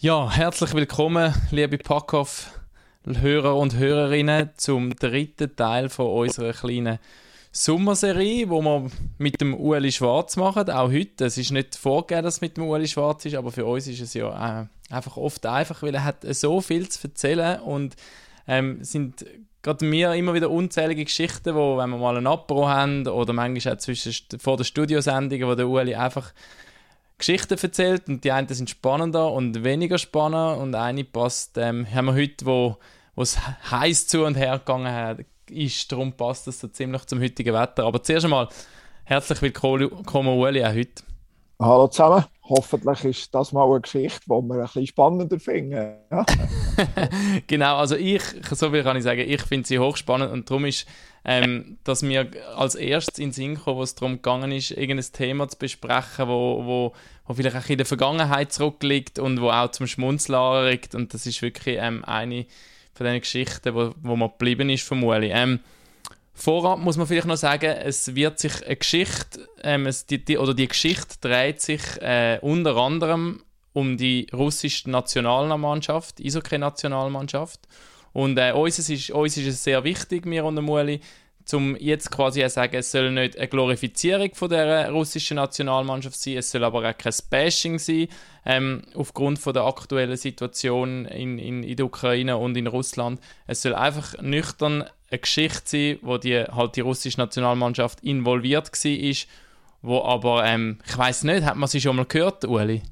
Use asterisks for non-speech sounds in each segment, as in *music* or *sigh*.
Ja, herzlich willkommen, liebe Packoff-Hörer und Hörerinnen, zum dritten Teil von unserer kleinen Sommerserie, wo wir mit dem Ueli Schwarz machen, auch heute. Es ist nicht vorgegeben, dass es mit dem Ueli Schwarz ist, aber für uns ist es ja äh, einfach oft einfach, weil er hat so viel zu erzählen und ähm, sind gerade mir immer wieder unzählige Geschichten, wo, wenn wir mal ein Apro haben oder manchmal auch zwischen, vor der Studiosendung, wo der Ueli einfach Geschichten erzählt und die einen sind spannender und weniger spannend und eine passt, ähm, haben wir heute, wo es heiß zu und her gegangen ist, darum passt das so ziemlich zum heutigen Wetter. Aber zuerst einmal herzlich willkommen Ueli auch heute. Hallo zusammen. Hoffentlich ist das mal eine Geschichte, die wir ein bisschen spannender finden. Ja? *laughs* genau, also ich, so viel kann ich sagen, ich finde sie hochspannend und darum ist, ähm, dass mir als erstes in den Sinn kam, wo es darum gegangen ist, irgendein Thema zu besprechen, wo, wo, wo vielleicht auch in der Vergangenheit zurückliegt und wo auch zum Schmunzeln anregt und das ist wirklich ähm, eine von den Geschichten, wo, wo man geblieben ist Ueli. Ähm, Vorab muss man vielleicht noch sagen, es wird sich eine Geschichte, ähm, es, die, die, oder die Geschichte dreht sich äh, unter anderem um die russische Nationalmannschaft, Eishockey-Nationalmannschaft. Und äh, uns, ist, uns ist es sehr wichtig, mir und Muli, um jetzt quasi zu sagen, es soll nicht eine Glorifizierung von der russischen Nationalmannschaft sein, es soll aber auch kein Bashing sein, ähm, aufgrund von der aktuellen Situation in, in, in der Ukraine und in Russland. Es soll einfach nüchtern eine Geschichte sein, wo die, halt die russische Nationalmannschaft involviert war, wo aber, ähm, ich weiß nicht, hat man sie schon mal gehört, Uli?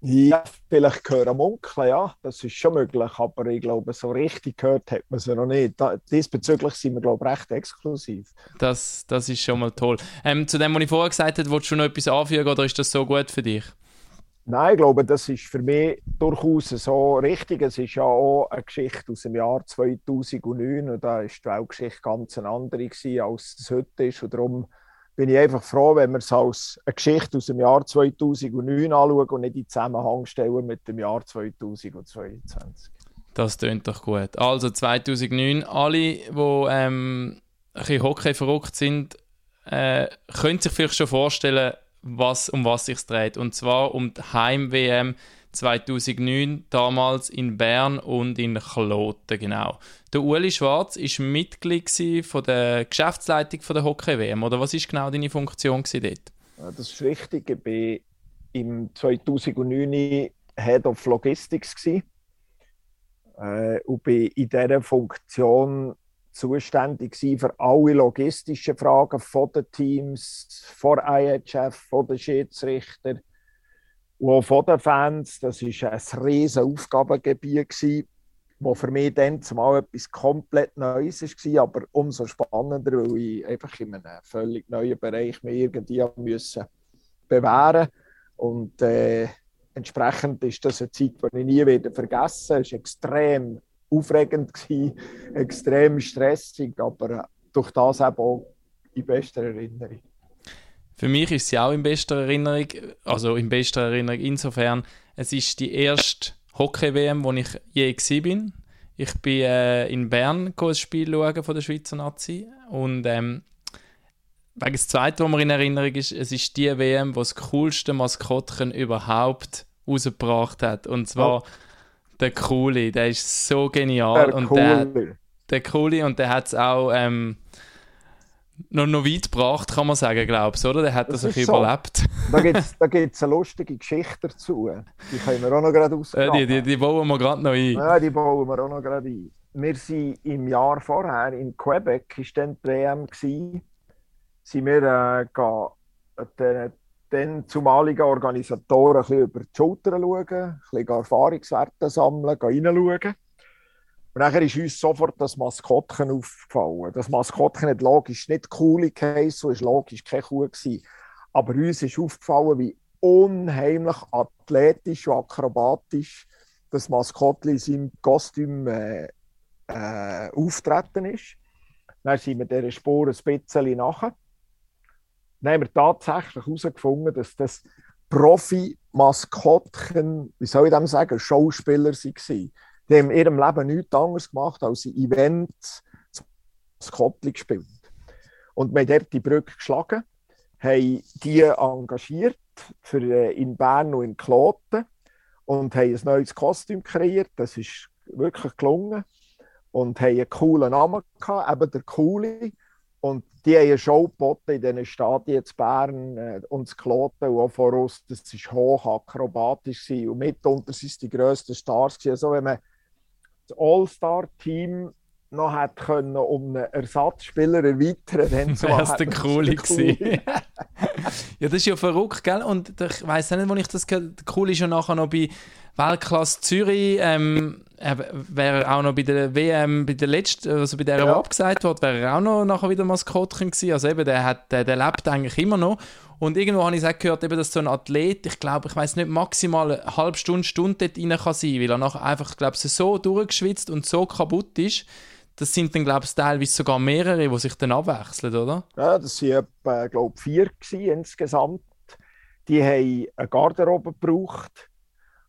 Ja, vielleicht hören Munkeln, ja, das ist schon möglich, aber ich glaube, so richtig gehört hat man sie noch nicht. Diesbezüglich sind wir, glaube ich, recht exklusiv. Das, das ist schon mal toll. Ähm, zu dem, was ich vorher gesagt habe, willst du noch etwas anfügen oder ist das so gut für dich? Nein, ich glaube, das ist für mich durchaus so richtig. Es ist ja auch eine Geschichte aus dem Jahr 2009 und da war die Weltgeschichte ganz eine andere gewesen, als es heute ist. Und darum bin ich einfach froh, wenn wir es als eine Geschichte aus dem Jahr 2009 anschauen und nicht in Zusammenhang stellen mit dem Jahr 2022. Das klingt doch gut. Also 2009, alle, die ähm, ein bisschen Hockey verrückt sind, äh, können sich vielleicht schon vorstellen, was, um was sich dreht. Und zwar um die Heim-WM 2009, damals in Bern und in Kloten, genau. Der Uli Schwarz war Mitglied von der Geschäftsleitung von der Hockey-WM, oder was war genau deine Funktion dort? Das ist richtig. Ich war im 2009 Head of Logistics. Äh, und bin in dieser Funktion zuständig für alle logistischen Fragen von den Teams, von IHF, von den Schiedsrichtern und auch von den Fans. Das war ein riesiges Aufgabengebiet, das für mich dann zumal etwas komplett Neues war, aber umso spannender, weil ich einfach in einem völlig neuen Bereich mich irgendwie müssen bewähren und äh, entsprechend ist das eine Zeit, die ich nie wieder vergessen. Es war extrem aufregend, gewesen, extrem stressig, aber äh, durch das eben auch in bester Erinnerung. Für mich ist sie auch in bester Erinnerung, also in bester Erinnerung insofern, es ist die erste Hockey-WM, wo ich je bin. Ich bin äh, in Bern ein Spiel schauen von der Schweizer Nazi und ähm, wegen das Zweite, was mir in Erinnerung ist, es ist die WM, wo das coolste Maskottchen überhaupt rausgebracht hat. Und zwar oh. der Coole, der ist so genial. Der und Coole. Der, der Coole und der hat es auch ähm, noch, noch weit gebracht, kann man sagen, glaubst du, oder? Der hat das, das so. überlebt. Da gibt es da gibt's eine lustige Geschichte dazu. Die können wir auch noch gerade ausgraben. Ja, die, die, die bauen wir gerade noch ein. Ja, die bauen wir auch noch gerade ein. Wir sind im Jahr vorher in Quebec, war dann die WM, gewesen, sind wir äh, den, den zumaligen Organisatoren ein bisschen über die Schulter schauen, ein bisschen Erfahrungswerte sammeln, reinschauen. Und nachher ist uns sofort das Maskottchen aufgefallen. Das Maskottchen hat logisch nicht cool geheißen, es war logisch keine Kuh. Gewesen. Aber uns ist aufgefallen, wie unheimlich athletisch und akrobatisch das Maskottchen in seinem Kostüm äh, äh, auftreten ist. Dann sind wir dieser Spur ein bisschen nachher. Dann haben wir tatsächlich herausgefunden, dass das Profi-Maskottchen, wie soll ich dem sagen, Schauspieler waren. Die haben in ihrem Leben nichts anderes gemacht, als in Events das Koppel gespielt. Und wir haben dort die Brücke geschlagen, haben die engagiert für, äh, in Bern und in Kloten. und haben ein neues Kostüm kreiert. Das ist wirklich gelungen. Und haben einen coolen Namen gehabt, eben der Coole. Und die haben eine Show geboten in diesen Stadien zu Bern äh, und zu Kloten und auch voraus. Das war hoch akrobatisch. Und mitunter waren es die grössten Stars. Also wenn man das All-Star-Team noch hätte können, um einen Ersatzspieler erweitern dann *laughs* so wäre es der Coole gewesen. *laughs* *laughs* ja, das ist ja verrückt, gell? Und ich weiss nicht, wo ich das gehört Der ist ja nachher noch bei Weltklasse Zürich, ähm, wäre auch noch bei der WM, bei der letzten, also bei der, ja. abgesagt wurde, wäre er auch noch nachher wieder Maskottchen gewesen. Also eben, der, hat, der, der lebt eigentlich immer noch. Und irgendwo habe ich auch gehört, eben, dass so ein Athlet, ich glaube, ich weiß nicht, maximal eine halbe Stunde, Stunde dort rein kann sein, weil er nachher einfach, glaube ich, so durchgeschwitzt und so kaputt ist, das sind dann, glaube ich, teilweise sogar mehrere, die sich dann abwechseln, oder? Ja, das waren, etwa, glaube ich, vier insgesamt. Die haben eine Garderobe gebraucht.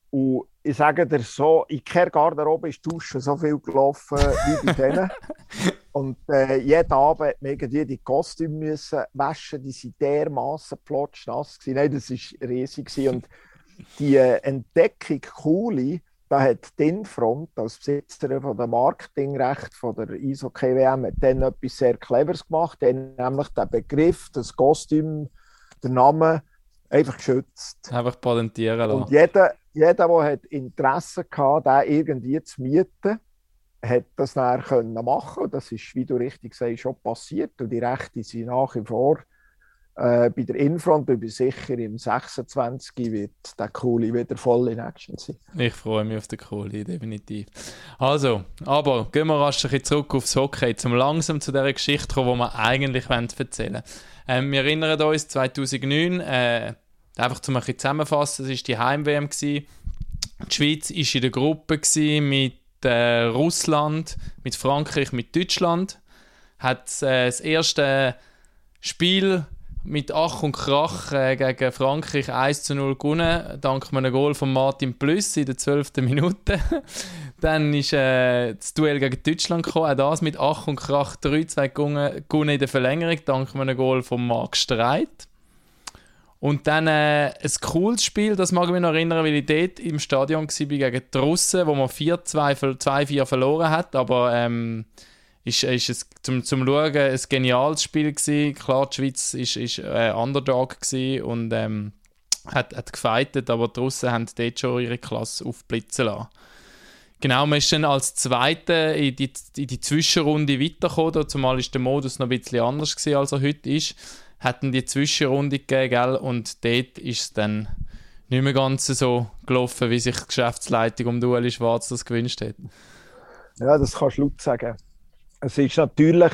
Und ich sage dir so, in keiner Garderobe ist Duschen so viel gelaufen wie bei denen. *laughs* Und äh, jeden Abend musste man irgendwie die Kostüme müssen waschen, die waren dermaßen plotschnass. Nein, das war riesig. Und die äh, Entdeckung, coole, da hat die Infront als Besitzerin von der Marketingrecht von der Eishockey WM dann etwas sehr Cleveres gemacht, dann nämlich den Begriff, das Kostüm, der Name einfach geschützt. Einfach patentieren lassen. Und jeder, jeder, der hat Interesse hatte, den irgendwie zu mieten, hat das dann können machen. Das ist, wie du richtig sagst, schon passiert. Und die Rechte sind nach wie vor äh, bei der Infront bin ich sicher, im 26. wird der Coole wieder voll in Action sein. Ich freue mich auf den Coole, definitiv. Also, aber gehen wir rasch ein zurück aufs Hockey, zum langsam zu dieser Geschichte kommen, die wir eigentlich erzählen wollen. Ähm, wir erinnern uns, 2009, äh, einfach zum ein bisschen zusammenfassen, es war die Heim-WM. Die Schweiz war in der Gruppe mit äh, Russland, mit Frankreich, mit Deutschland. Hat äh, das erste Spiel mit Ach und Krach äh, gegen Frankreich 1 zu 0 gewonnen, dank einem Goal von Martin Plüss in der 12. Minute. Dann ist äh, das Duell gegen Deutschland gekommen, auch das mit Ach und Krach 3-2 gewonnen in der Verlängerung, dank einem Goal von Marc Streit. Und dann äh, ein cooles Spiel, das mag ich mich noch erinnern, weil ich dort im Stadion war gegen die Russen, wo man 4-2-4 verloren hat, aber ähm, ist, ist es zum, zum Schauen ein geniales Spiel gewesen. Klar, die Schweiz ist äh, Underdog und ähm, hat, hat gefightet, aber die Russen haben dort schon ihre Klasse aufblitzen lassen. Genau, man ist dann als Zweiter in die, in die Zwischenrunde weitergekommen, zumal ist der Modus noch ein bisschen anders gewesen, als er heute ist. Hatten die Zwischenrunde gegeben, gell? und dort ist es dann nicht mehr ganz so gelaufen, wie sich die Geschäftsleitung um Dueli Schwarz das gewünscht hat. Ja, das kannst du laut sagen es ist natürlich,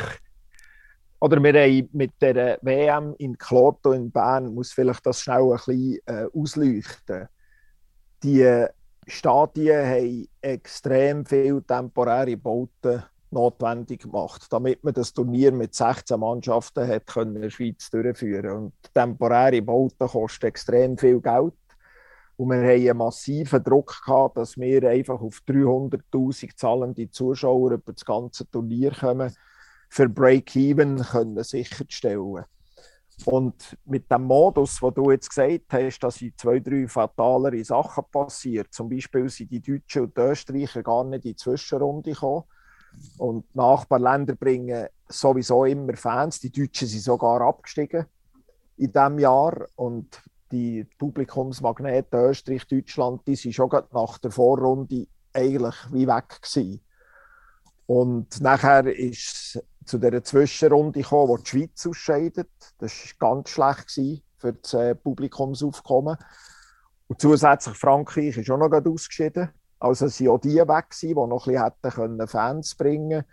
oder wir haben mit der WM in Kloto in Bern, muss vielleicht das schnell ein bisschen äh, ausleuchten. Die Stadien haben extrem viele temporäre Bauten notwendig gemacht, damit man das Turnier mit 16 Mannschaften hat in der Schweiz durchführen Und temporäre Bauten kosten extrem viel Geld. Und wir haben einen massiven Druck gehabt, dass wir einfach auf 300.000 zahlende Zuschauer über das ganze Turnier kommen, für Break-Even sicherzustellen. Und mit dem Modus, wo du jetzt gesagt hast, dass in zwei, drei fatalere Sachen passiert, zum Beispiel sind die Deutschen und die Österreicher gar nicht in die Zwischenrunde gekommen. Und Nachbarländer bringen sowieso immer Fans. Die Deutschen sind sogar abgestiegen in diesem Jahr. Und die Publikumsmagneten Österreich, Deutschland, die sind schon nach der Vorrunde eigentlich wie weg gewesen. Und nachher ist es zu dieser Zwischenrunde gekommen, wo die Schweiz ausscheidet. Das war ganz schlecht für das äh, Publikumsaufkommen. Und zusätzlich Frankreich ist auch noch ausgeschieden. Also sind auch die weg die noch ein bisschen Fans bringen können.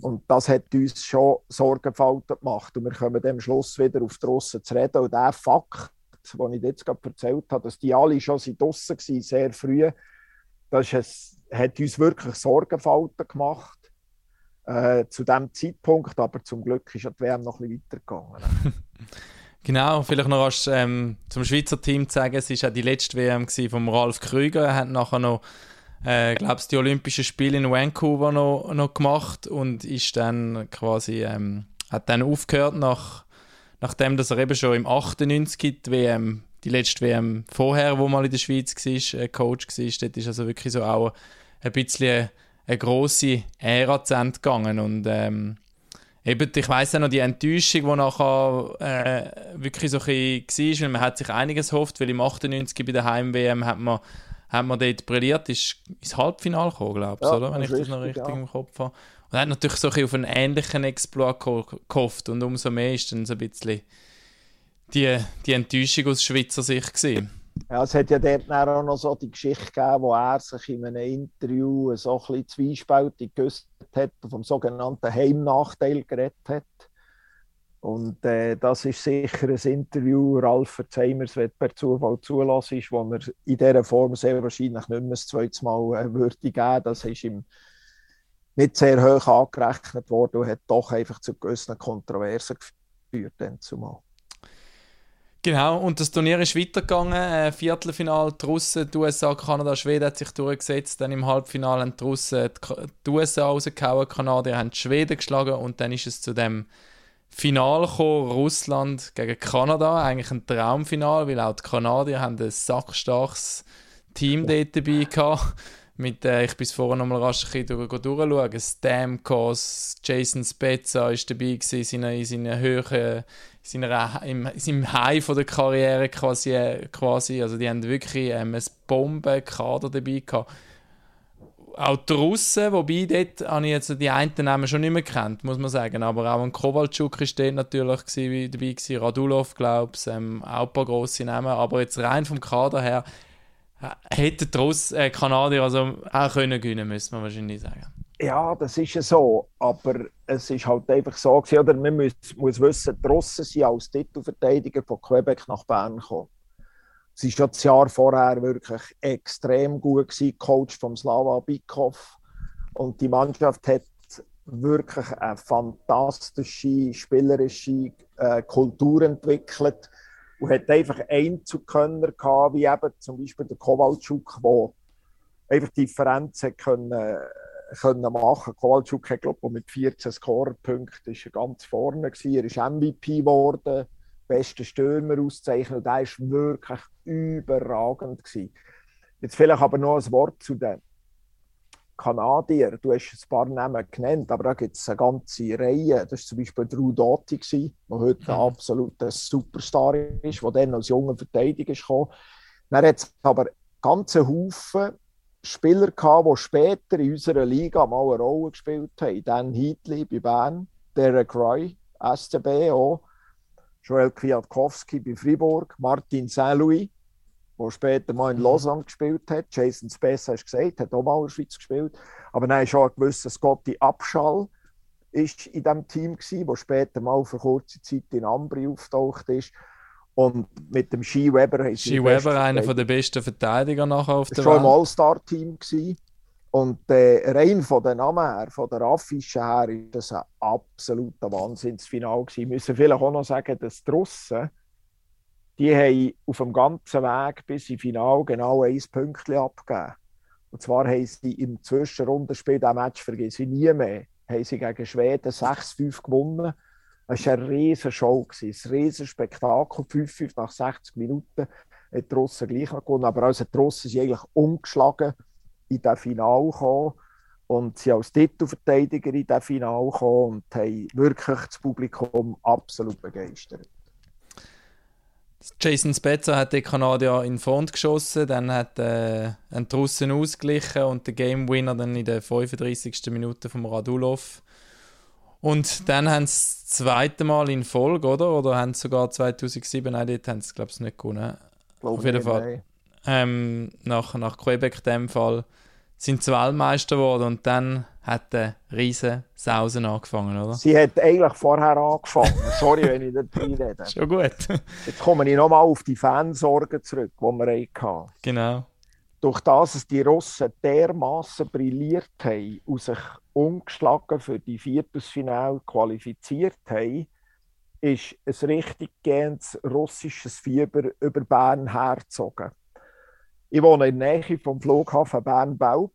Und das hat uns schon Sorgenfalten gemacht. Und wir kommen am Schluss wieder auf die Russen zu reden. Und dieser Fakt, die ich jetzt gerade erzählt habe, dass die alle schon draußen waren, sehr früh, das ist, hat uns wirklich Sorgenfalten gemacht. Äh, zu dem Zeitpunkt, aber zum Glück ist die WM noch ein bisschen weitergegangen. *laughs* Genau, vielleicht noch als, ähm, zum Schweizer Team zu sagen, es war auch die letzte WM von Ralf Krüger. Er hat nachher noch, äh, glaube die Olympischen Spiele in Vancouver noch, noch gemacht und ist dann quasi, ähm, hat dann aufgehört nach nachdem dass er eben schon im 98 die WM die letzte WM vorher, wo mal in der Schweiz war, äh, Coach war, dort ist also wirklich so auch ein bisschen eine grosse Ära zu Ende gegangen und ähm, eben, ich weiss auch noch die Enttäuschung, die nachher äh, wirklich so ein bisschen war, weil man hat sich einiges gehofft, weil im 98 bei der Heim-WM hat man, hat man dort brilliert, ist ins Halbfinale gekommen, glaube ich, ja, oder? wenn ich das noch richtig ja. im Kopf habe. Und hat natürlich so ein auf einen ähnlichen Exploit gehofft und umso mehr ist dann so ein bisschen die, die Enttäuschung aus Schweizer Sicht gesehen. Ja, es hat ja dort auch noch so die Geschichte gegeben, wo er sich in einem Interview so ein bisschen zwiespältig geäußert hat und vom sogenannten Heimnachteil geredet hat. Und äh, das ist sicher ein Interview, Ralf Verzeimers wird per Zufall zulassen, ist, wo er in dieser Form sehr wahrscheinlich nicht mehr das zweite Mal äh, würde geben. Das ist ihm nicht sehr hoch angerechnet worden und hat doch einfach zu gewissen Kontroversen geführt. Dann zumal. Genau, und das Turnier ist weitergegangen. Äh, Viertelfinal, die Russen, die USA, Kanada, Schweden hat sich durchgesetzt. Dann im Halbfinale haben die Russen die USA rausgehauen, die Kanadier haben die Schweden geschlagen und dann ist es zu dem Final gekommen, Russland gegen Kanada. Eigentlich ein Traumfinal, weil auch die Kanadier haben ein sackstarkes Team dort dabei gehabt mit, äh, ich bin vorher noch mal rasch ein durch, durchschauen, Stamkos, Jason Spezza war dabei gewesen, in seiner, in seiner Höhe, in, seiner, im, in seinem High von der Karriere quasi, äh, quasi. also die haben wirklich ähm, ein Bombenkader dabei gehabt. Auch die Russen, wobei dort habe ich jetzt die einen Namen schon nicht mehr kennt, muss man sagen, aber auch ein Kowalczuk war dort natürlich dabei Radulov, glaube ich, ähm, auch ein paar grosse Namen, aber jetzt rein vom Kader her hätte die äh, Kanadier also auch können gewinnen, müssen wir wahrscheinlich sagen. Ja, das ist ja so, aber es ist halt einfach so gewesen, oder man muss, muss wissen, die Russen sind als Titelverteidiger von Quebec nach Bern gekommen. Sie war schon das Jahr vorher wirklich extrem gut gewesen, Coach vom Slava Bikov und die Mannschaft hat wirklich eine fantastische spielerische äh, Kultur entwickelt und hat einfach Einzelkönner gehabt, wie eben zum Beispiel der Kowalczuk, der einfach Differenzen können, können machen. Kowalczuk hat, glaube ich, mit 14 Scorerpunkten ist er ganz vorne gewesen. Er ist MVP geworden, bester Stürmer auszeichnen und der ist wirklich überragend gewesen. Jetzt vielleicht aber noch ein Wort zu den Kanadier, du hast ein paar Namen genannt, aber da gibt es eine ganze Reihe. Das war zum Beispiel Drew Doughty, der heute ein mhm. absoluter Superstar ist, der dann als junger Verteidiger kam. Dann hat es aber ganze Haufen Spieler gehabt, die später in unserer Liga mal eine Rolle gespielt haben. Dan Heatley bei Bern, Derek Roy, SCB auch, Joel Kwiatkowski bei Fribourg, Martin Saint-Louis der später mal in mhm. Lausanne gespielt hat. Jason Spess, hast du gesagt, hat auch mal in der Schweiz gespielt. Aber dann ist auch ein gewisser Scotty Abschall ist in diesem Team gewesen, der später mal für kurze Zeit in Ambri auftaucht ist. Und mit dem Ski Weber Ski Weber, einer der besten Verteidiger nachher auf der Welt. schon im All-Star-Team Und äh, rein von den Namen her, von der Affische her, ist das ein absoluter Wahnsinnsfinal gewesen. Wir müssen vielleicht auch noch sagen, dass die Russen die haben auf dem ganzen Weg bis ins Finale genau ein Pünktchen abgegeben. Und zwar haben sie im Zwischenrundenspiel, das Match vergesse ich nie mehr, haben sie gegen Schweden 6-5 gewonnen. Es war eine riesige Show, ein riesiges Spektakel. 5-5 nach 60 Minuten hat die Russen gleich gewonnen. Aber also die Russen sind eigentlich umgeschlagen in das Finale gekommen und sie als Titelverteidiger in das Finale gekommen und haben wirklich das Publikum absolut begeistert. Jason Spezza hat den Kanadier in den Front geschossen, dann hat äh, ein Russen ausgeglichen und der Game Winner dann in der 35. Minute vom Radulov. Und dann haben sie das zweite Mal in Folge, oder? Oder haben sie sogar 2007, nein, dort haben sie, glaube ich, nicht gewonnen. Glaub Auf jeden Fall. Ähm, nach, nach Quebec in dem Fall sind sie Weltmeister geworden und dann hat der riesen Sausen angefangen, oder? Sie hat eigentlich vorher angefangen. Sorry, wenn ich nicht rede. *laughs* Schon gut. Jetzt komme ich nochmal auf die Fansorgen zurück, die wir hatten. Genau. Durch das, dass die Russen dermaßen brilliert haben und sich ungeschlagen für die Viertelfinale qualifiziert haben, ist ein richtig gehendes russisches Fieber über Bern hergezogen. Ich wohne in der Nähe vom Flughafen Bern-Belp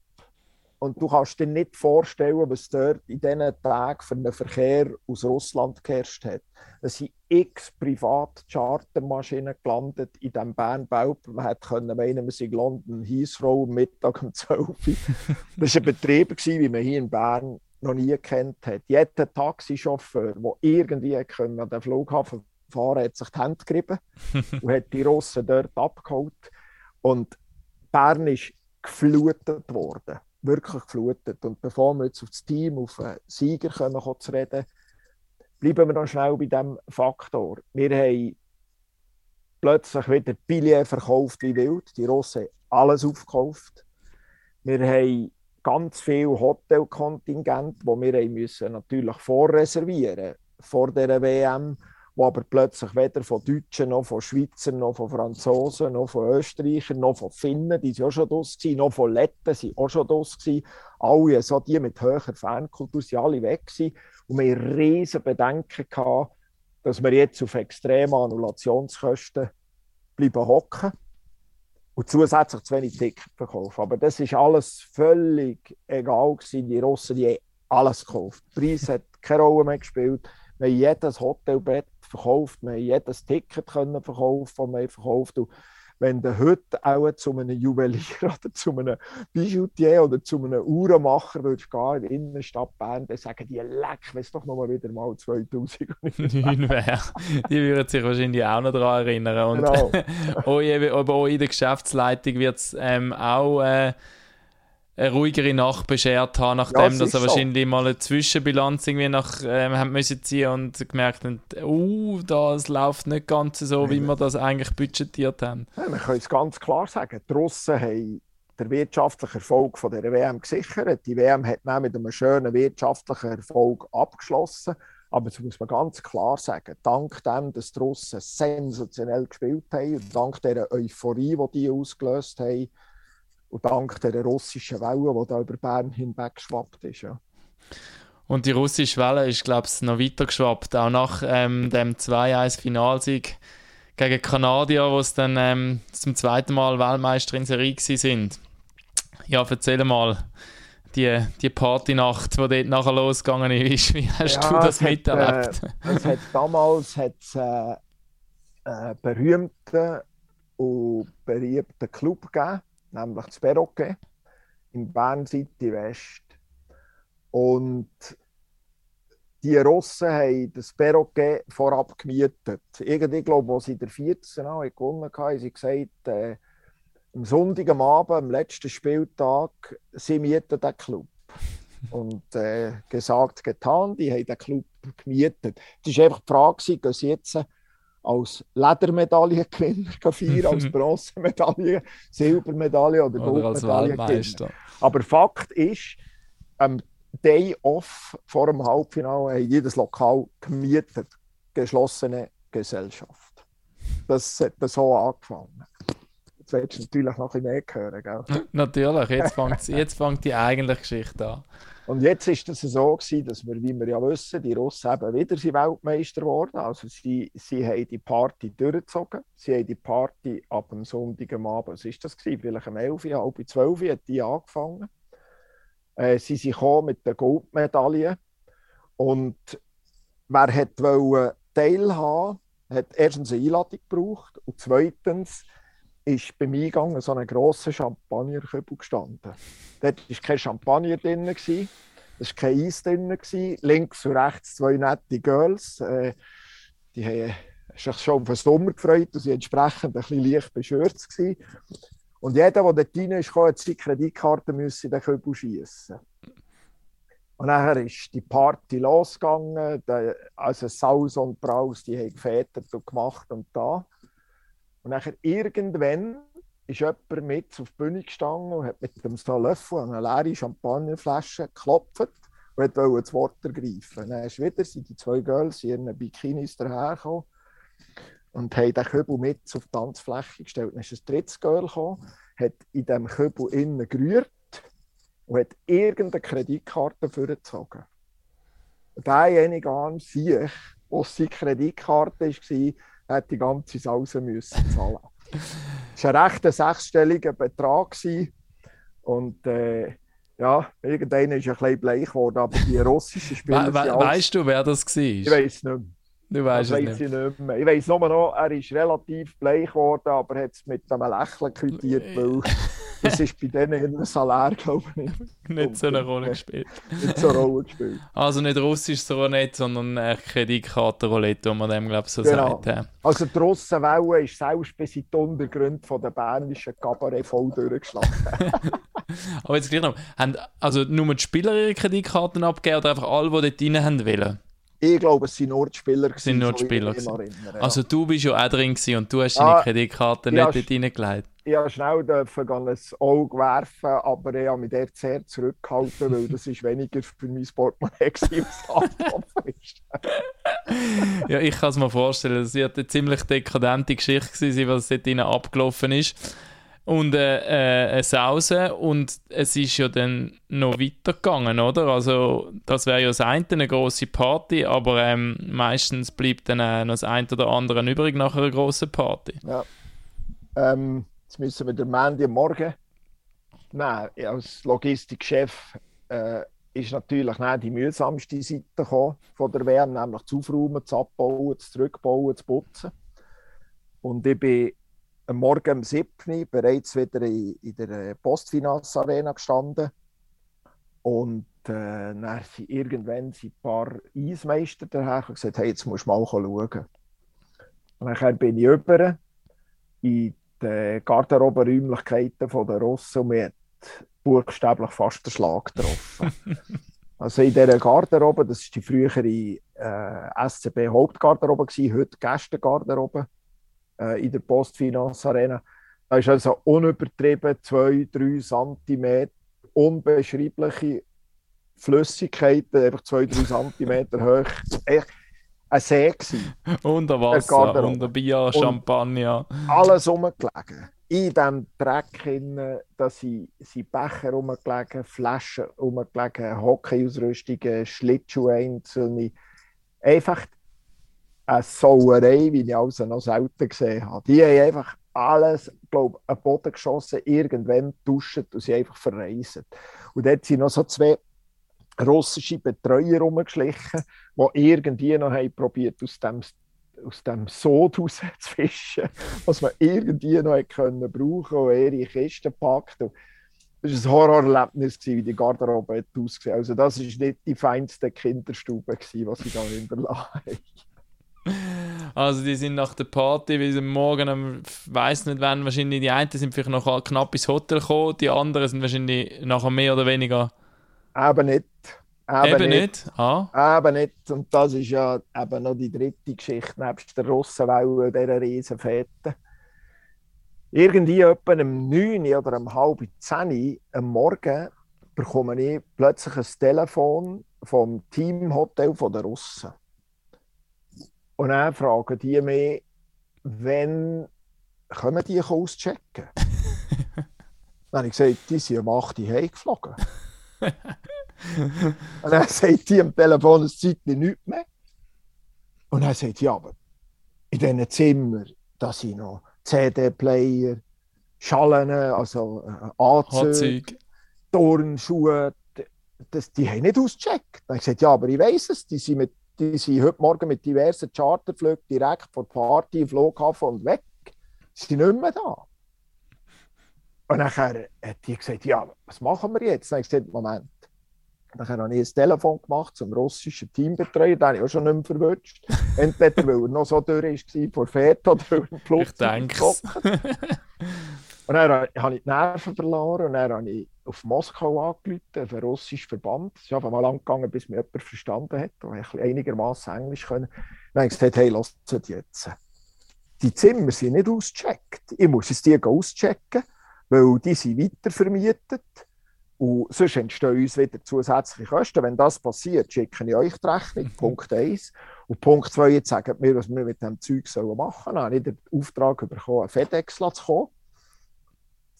Und du kannst dir nicht vorstellen, was dort in diesen Tagen für einen Verkehr aus Russland geherrscht hat. Es sind x Privat-Chartermaschinen gelandet in diesem Bern-Belp. Man hätte können meinen, wir sind London Heathrow am Mittag um 12 Uhr. *laughs* Das war ein Betrieb, wie man hier in Bern noch nie kennt hat. Jeder Taxichauffeur, der irgendwie können an den Flughafen fahren hat sich die Hände gerieben *laughs* und hat die Russen dort abgeholt. Und Bern ist geflutet worden. Wirklich geflutet. Und bevor wir jetzt auf das Team, auf den Sieger kommen, zu reden, bleiben wir noch schnell bei diesem Faktor. Wir haben plötzlich wieder Billets verkauft wie wild. Die Russen haben alles aufgekauft. Wir haben ganz viel Hotelkontingent, wo wir natürlich vorreservieren vor der WM, wo aber plötzlich weder von Deutschen, noch von Schweizern, noch von Franzosen, noch von Österreichern, noch von Finnen, die sind auch schon draus gewesen, noch von Letten sind auch schon draus gewesen. Alle, so die mit höherer Fankultur, sind alle weg gewesen. Und wir hatten riesige Bedenken, gehabt, dass wir jetzt auf extreme Annulationskosten bleiben hocken und zusätzlich zu wenig Tickets verkaufen. Aber das ist alles völlig egal gewesen. Die Russen, die haben alles gekauft. Der Preis hat keine Rolle mehr gespielt. Wir haben jedes Hotelbett verkauft, wir haben jedes Ticket können verkaufen, das wir verkauft und wenn du heute auch zu einem Juwelier *laughs* oder zu einem Bijoutier oder zu einem Uhrenmacher würdest gehen in der Innenstadt Bern, dann sagen die, leck, wenn es doch noch mal wieder mal 2009 *laughs* wäre. Die würden sich wahrscheinlich auch noch daran erinnern. Und genau. *laughs* aber auch in der Geschäftsleitung wird es ähm, auch... Äh, eine ruhigere Nacht beschert haben, nachdem ja, dass er wahrscheinlich mal eine Zwischenbilanz irgendwie nach ähm, haben müssen ziehen und gemerkt haben, uh, das läuft nicht ganz so, Nein. wie wir das eigentlich budgetiert haben. Ja, man kann es ganz klar sagen, die Russen haben den wirtschaftlichen Erfolg von der WM gesichert. Die WM hat dann mit einem schönen wirtschaftlichen Erfolg abgeschlossen. Aber das muss man ganz klar sagen, dank dem, dass die Russen sensationell gespielt haben und dank der Euphorie, die die ausgelöst haben, und dank der russischen Welle, die da über Bern hinweg geschwappt ist. Ja. Und die russische Welle ist, glaube ich, noch weiter geschwappt, auch nach ähm, dem 2-1-Finalsieg gegen Kanadier, wo es dann ähm, zum zweiten Mal Weltmeister in Serie sind. Ja, erzähl mal die, die Partynacht, die dort nachher losgegangen ist. Wie hast ja, du das miterlebt? Hat, äh, es hat damals hat's, äh, einen berühmten und beliebten Club gegeben, nämlich das Perroquet in Bern City West. Und die Russen haben das Perroquet vorab gemietet. Irgendwie, glaube als sie der 14 Mal gewonnen haben, haben sie gesagt, äh, am Sonntag am Abend, am letzten Spieltag, sie mieten den Club. *laughs* Und äh, gesagt, getan, die haben den Club gemietet. Es war einfach die Frage, dass sie jetzt als Ledermedaillengewinner *laughs* feiern, als *laughs* Bronzemedaille, Silbermedaille oder, oder Goldmedaille. Aber Fakt ist, am Day off vor dem Halbfinale haben jedes Lokal gemietet, geschlossene Gesellschaft. Das hat so angefangen. Jetzt willst du natürlich noch ein bisschen mehr hören, gell? *laughs* Natürlich, jetzt fängt, jetzt fängt die eigentliche Geschichte an. Und jetzt ist es so gewesen, dass wir, wie wir ja wissen, die Russen eben wieder sind Weltmeister geworden. Also sie, sie haben die Party durchgezogen. Sie haben die Party ab dem Sonntag am Abend, was ist das gewesen? Vielleicht um 11, halb 12 hat die angefangen. Äh, sie sind mit der Goldmedaille. Und wer wollen teilhaben, hat erstens eine Einladung gebraucht und zweitens ist beim Eingang so ein grosser Champagnerkübel gestanden. Dort war kein Champagner drin, es war kein Eis drin. Links und rechts zwei nette Girls. Äh, die haben sich schon auf den Sommer gefreut und sie entsprechend ein bisschen leicht beschürzt. Und jeder, der dort rein ist, hat seine Kreditkarte in den Kübel schießen. Und nachher ist die Party losgegangen. Also Saus und Braus, die haben gefetert und gemacht und da. Und nachher irgendwann ist jemand mit auf die Bühne gestanden und hat mit dem Löffel an eine leere Champagnerflasche geklopft und wollte das Wort ergreifen. Dann ist wieder sind die zwei Girls in ihren Bikinis dahergekommen und haben den Kübel mit auf die Tanzfläche gestellt. Dann ist ein drittes Girl gekommen, hat in diesem Kübel innen gerührt und hat irgendeine Kreditkarte vorgezogen. Derjenige an sich, was seine Kreditkarte war, hat die ganze Salsa müssen zahlen. Es war ein recht sechsstelliger Betrag. Und äh, Ja, irgendeiner ist ein bisschen bleich geworden, aber die russischen Spieler. We we weißt du, wer das war? Ich weiß nicht mehr. Du weißt das es weiss nicht. ich nicht mehr. Ich weiß nur noch, er ist relativ bleich geworden, aber hat es mit einem Lächeln quittiert, weil das ist bei denen in Salär, glaube ich, *laughs* nicht, so eine Rolle gespielt. nicht so eine Rolle gespielt. Also nicht russisches Roulette, sondern äh, Kreditkartenroulette, wo man dem, glaube ich, so Genau. sagt. Ja. Also die Russenwelle ist selbst bis in die Untergründe von der bernischen Kabarett voll durchgeschlagen. *laughs* Aber jetzt gleich noch, haben also nur die Spieler ihre Kreditkarten abgegeben oder einfach alle, die dort rein haben wollen? Ich glaube, es sind nur die Spieler. gewesen, Sind nur die Spieler erinnere, ja. Also du bist ja auch drin und du hast deine Ah, Kreditkarte ja, nicht dort reingelegt. ich durfte schnell ein Auge werfen, aber ich habe mich dort sehr zurückgehalten, weil das ist weniger für mein Portemonnaie abgelaufen *laughs* ist. Ja, ich kann es mir vorstellen, das wird eine ziemlich dekadente Geschichte sein, was dort abgelaufen ist. Und äh, äh, eine Sause und es ist ja dann noch weitergegangen, oder? Also das wäre ja das eine, eine grosse Party, aber ähm, meistens bleibt dann noch das eine oder andere übrig nach einer grossen Party. Ja. Ähm, jetzt müssen wir den Mandy Morgen. Ich Als Logistikchef äh, ist natürlich dann die mühsamste Seite von der WM, nämlich zu aufräumen, zu abbauen, zu zurückbauen, zu putzen. Und ich bin am Morgen um 7 Uhr bereits wieder in, in der Postfinance Arena gestanden. Und äh, dann sind irgendwann sind ein paar Eismeister daher und gesagt, hey, jetzt musst du mal schauen. Und dann bin ich über in die Garderobenräumlichkeiten der Russen und mir buchstäblich fast den Schlag getroffen. *laughs* also in dieser Garderobe, das ist die frühere äh, SCB Hauptgarderobe gewesen, heute Gästengarderobe äh, in der Postfinance Arena. Da ist also unübertrieben zwei, drei Zentimeter unbeschreibliche Flüssigkeiten, einfach zwei, drei Zentimeter hoch. Echt ein See gewesen. Unter Der Wasser, Garderobe. unter Bier, Champagner. alles rumgelegen. In diesem Dreck da sind, sind Becher rumgelegen, Flaschen rumgelegen, Hockeyausrüstungen, Schlittschuhe einzelne. Einfach eine Sauerei, wie ich also noch selten gesehen habe. Die haben einfach alles, glaube ich, an den Boden geschossen, irgendwann duschen und sie einfach verreisen. Und dort sind noch so zwei russische Betreuer rumgeschlichen, die irgendwie noch haben probiert, aus dem aus dem Sod rauszufischen, *laughs* was man irgendwie noch können brauchen und ihre Kisten packt. Und das war ein Horrorerlebnis, wie die Garderobe ausgesehen Also das war nicht die feinste Kinderstube, was sie da hinterlassen haben. Also die sind nach der Party, wie sie morgen, am- weiss nicht wann, wahrscheinlich die einen sind vielleicht noch knapp ins Hotel gekommen, die anderen sind wahrscheinlich nachher mehr oder weniger Eben nicht. eben, nicht. Ah, Eben nicht. Und das ist ja eben noch die dritte Geschichte, nebst der Russenwelle dieser Riesenfete. Irgendwie etwa um 9 Uhr oder um halb 10 Uhr am Morgen bekomme ich plötzlich ein Telefon vom Teamhotel der Russen. Und dann fragen die mich, wenn können die auschecken? *laughs* dann habe ich gesagt, die sind um 8 Uhr heimgeflogen. *laughs* Und dann sagt die am Telefon ein Zeitchen nichts mehr. Und dann sagt ja, aber in diesen Zimmern, da sind noch CD-Player, Schallen, also äh, Anzüge. Turnschuhe, das, die haben nicht ausgecheckt. Dann habe ich gesagt, ja, aber ich weiß es, die sind, mit, die sind heute Morgen mit diversen Charterflügen direkt von Party Flughafen und weg. Sie sind nicht mehr da. Und dann hat die gesagt, ja, was machen wir jetzt? Dann habe ich gesagt, Moment. Dann habe ich ein Telefon gemacht zum russischen Teambetreuer, den habe ich auch schon nicht mehr verwünscht. *laughs* Entweder weil er noch so durch war vor Fett oder weil er denke und dann habe ich die Nerven verloren und dann habe ich auf Moskau angerufen, auf einen russischen Verband. Es ist einfach mal lang gegangen, bis mir jemand verstanden hat und ich einigermaßen Englisch können. Dann habe ich gesagt, hey, lasst jetzt. Die Zimmer sind nicht ausgecheckt. Ich muss es die auschecken, weil die sind weitervermietet. Und sonst entstehen uns wieder zusätzliche Kosten. Wenn das passiert, schicke ich euch die Rechnung. Punkt 1. Und Punkt 2, jetzt sagt mir, was wir mit dem Zeug machen sollen. Dann habe ich den Auftrag bekommen, FedEx zu kommen.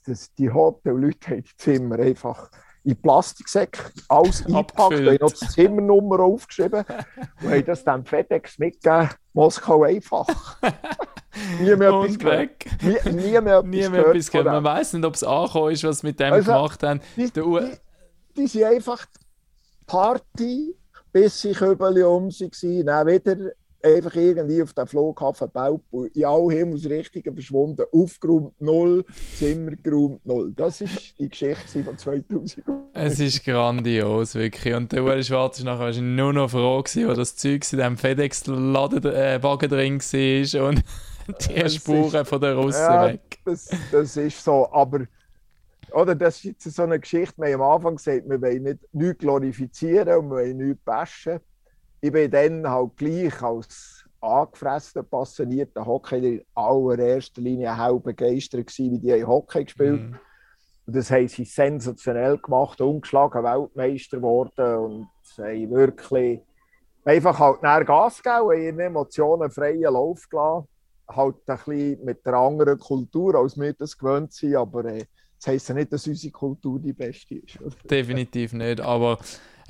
Das, die Hotelleute haben die Zimmer einfach in Plastiksäcke alles *laughs* eingepackt, haben noch die Zimmernummer aufgeschrieben *laughs* und haben das dann FedEx mitgegeben. Moskau einfach. *laughs* nie mehr etwas Und gehört. weg. Nie, nie mehr etwas Nie mehr etwas gehört. Man weiß nicht, ob es angekommen ist, was sie mit dem Also, gemacht haben. Die, die, die sind einfach Party, bis sie um sie waren, dann wieder einfach irgendwie auf den Flughafen gebaut und in alle Himmelsrichtungen verschwunden, aufgeräumt null, Zimmer geräumt null. Das ist die Geschichte von 2000. Es ist grandios, wirklich. Und der Ueli Schwarz war nachher nur noch froh, gewesen, wo das Zeug in diesem FedEx-Wagen äh, drin war und *laughs* die Spuren ist, von der Russen ja, weg. Das, das ist so, aber oder, das ist jetzt so eine Geschichte, wir haben am Anfang gesagt, wir wollen nicht nichts glorifizieren und wir wollen nichts bashen ich bin dann halt gleich als angefressener, passionierter Hockey in allererster Linie halb begeistert gewesen, wie die Hockey gespielt mhm. Und das haben sie sensationell gemacht, ungeschlagen Weltmeister geworden und sie haben wirklich einfach halt näher Gas gegeben, ihren Emotionen freien Lauf gelassen. Halt ein bisschen mit einer anderen Kultur, als wir das gewöhnt sind, aber äh, das heisst ja nicht, dass unsere Kultur die beste ist. Definitiv nicht, aber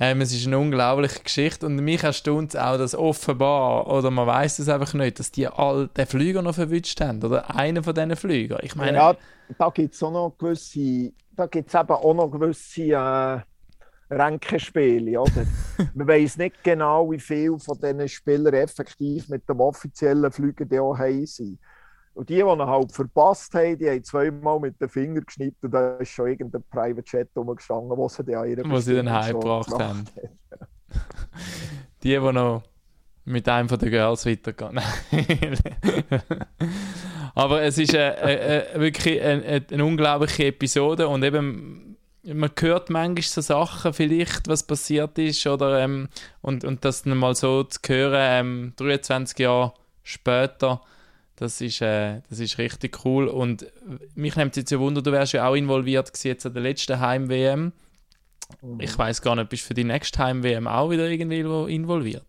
ähm, es ist eine unglaubliche Geschichte und mich erstaunt es auch, dass offenbar, oder man weiß es einfach nicht, dass die all den Flüger noch verwünscht haben, oder einen von diesen Flügern. Ich meine... Ja, da gibt es auch noch gewisse, da gibt eben auch noch gewisse äh, Ränkenspiele, oder? *laughs* man weiß nicht genau, wie viele von diesen Spielern effektiv mit dem offiziellen Flüger haben sind. Und die, die ihn halt verpasst haben, die haben zweimal mit den Fingern geschnitten und da ist schon irgendein Private Chat rumgestanden, wo sie die an ihrer Wo sie dann heimgebracht haben. *laughs* die, die noch mit einem von den Girls weitergehen. *laughs* Aber es ist äh, äh, äh, wirklich eine, eine, unglaubliche Episode und eben man hört manchmal so Sachen vielleicht, was passiert ist oder ähm, und, und das dann mal so zu hören, ähm, 23 Jahre später, das ist, äh, das ist richtig cool. Und mich nimmt jetzt ja Wunder, du wärst ja auch involviert jetzt an der letzten Heim-WM. Mhm. Ich weiß gar nicht, bist du für die nächste Heim-WM auch wieder irgendwie involviert?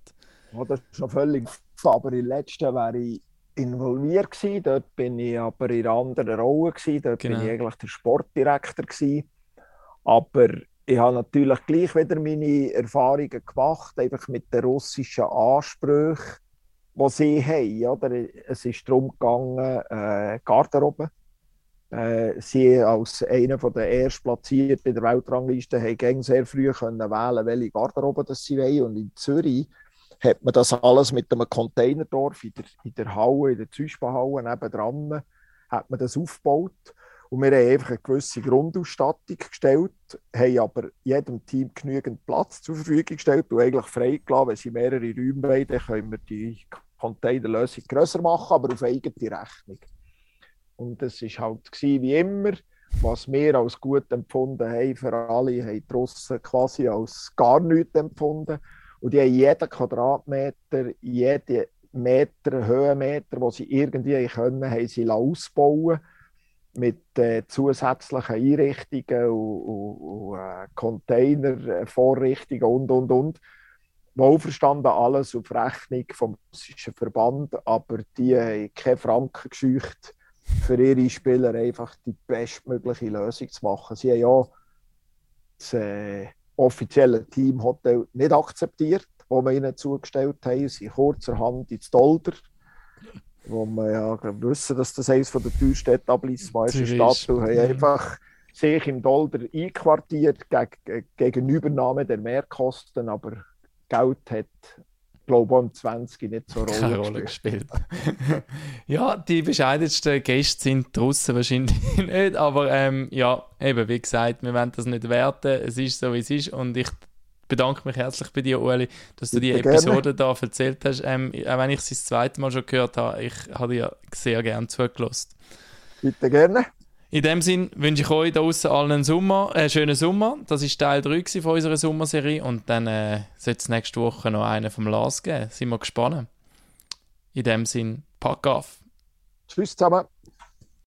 Ja, das ist noch völlig aber in der letzten wäre ich involviert gewesen. Dort bin ich aber in einer anderen Rolle gewesen. Dort genau. bin ich eigentlich der Sportdirektor gewesen. Aber ich habe natürlich gleich wieder meine Erfahrungen gemacht, einfach mit den russischen Ansprüchen die sie haben. Oder? Es ist darum gegangen, äh, Garderobe. Äh, sie als einer der Erstplatzierten der Weltrangliste haben sehr früh können wählen, welche Garderobe das sie wollen. Und in Zürich hat man das alles mit einem Containerdorf in der, in der Halle, in der Züspa-Halle hat man das aufgebaut. Und wir haben einfach eine gewisse Grundausstattung gestellt, haben aber jedem Team genügend Platz zur Verfügung gestellt und eigentlich freigelassen. Wenn sie mehrere Räume wollen, dann können wir die Containerlösung grösser machen, aber auf eigene Rechnung. Und das war halt wie immer, was wir als gut empfunden haben, für alle haben die Russen quasi als gar nichts empfunden. Und die haben jeden Quadratmeter, jeden Meter, Höhenmeter, den sie irgendwie können, haben sie ausbauen mit äh, zusätzlichen Einrichtungen und, und, und äh, Container-Vorrichtungen und, und, und wohlverstanden alles auf Rechnung vom russischen Verband, aber die haben keine Franken gescheucht, für ihre Spieler einfach die bestmögliche Lösung zu machen. Sie haben ja das äh, offizielle Teamhotel nicht akzeptiert, das wir ihnen zugestellt haben. Sie sind kurzerhand ins Dolder, wo wir ja wissen, dass das eines der teuersten Etablissements ist Stadt. Und haben einfach sich im Dolder einquartiert gegen, gegen Übernahme der Mehrkosten, aber Geld hat, glaube um 20 nicht so eine Rolle, Rolle gespielt. *laughs* ja, die bescheidensten Gäste sind draußen wahrscheinlich *laughs* nicht, aber ähm, ja, eben, wie gesagt, wir wollen das nicht werten. Es ist so, wie es ist und ich bedanke mich herzlich bei dir, Ueli, dass du die Episode da erzählt hast. Ähm, auch wenn ich sie das zweite Mal schon gehört habe, ich habe dir sehr gerne zugelassen. Bitte gerne. In dem Sinn wünsche ich euch da draußen allen einen Sommer, äh, schönen Sommer. Das ist Teil 3 von unserer Sommerserie und dann äh, sollte es nächste Woche noch einen vom Lars geben. Sind wir gespannt. In dem Sinn, pack auf. Tschüss zusammen.